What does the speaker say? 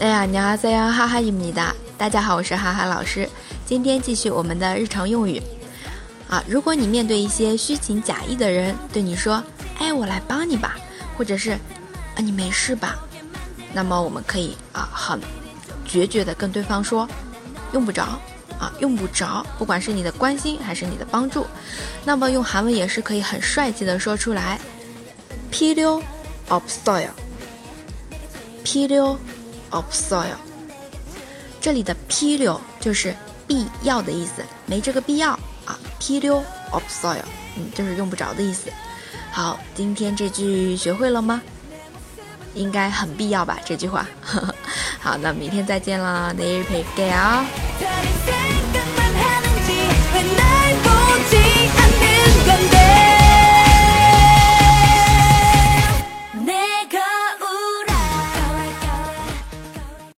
哎呀，你好，在呀，哈哈伊米达，大家好，我是哈哈老师。今天继续我们的日常用语啊。如果你面对一些虚情假意的人对你说：“哎，我来帮你吧”，或者是“啊，你没事吧”，那么我们可以啊，很决绝的跟对方说：“用不着啊，用不着。”不管是你的关心还是你的帮助，那么用韩文也是可以很帅气的说出来：“Pilio of soil。” Pilio of soil，这里的 pilio 就是必要的意思，没这个必要啊。Pilio of soil，嗯，就是用不着的意思。好，今天这句学会了吗？应该很必要吧，这句话。好，那明天再见啦，내일뵐게요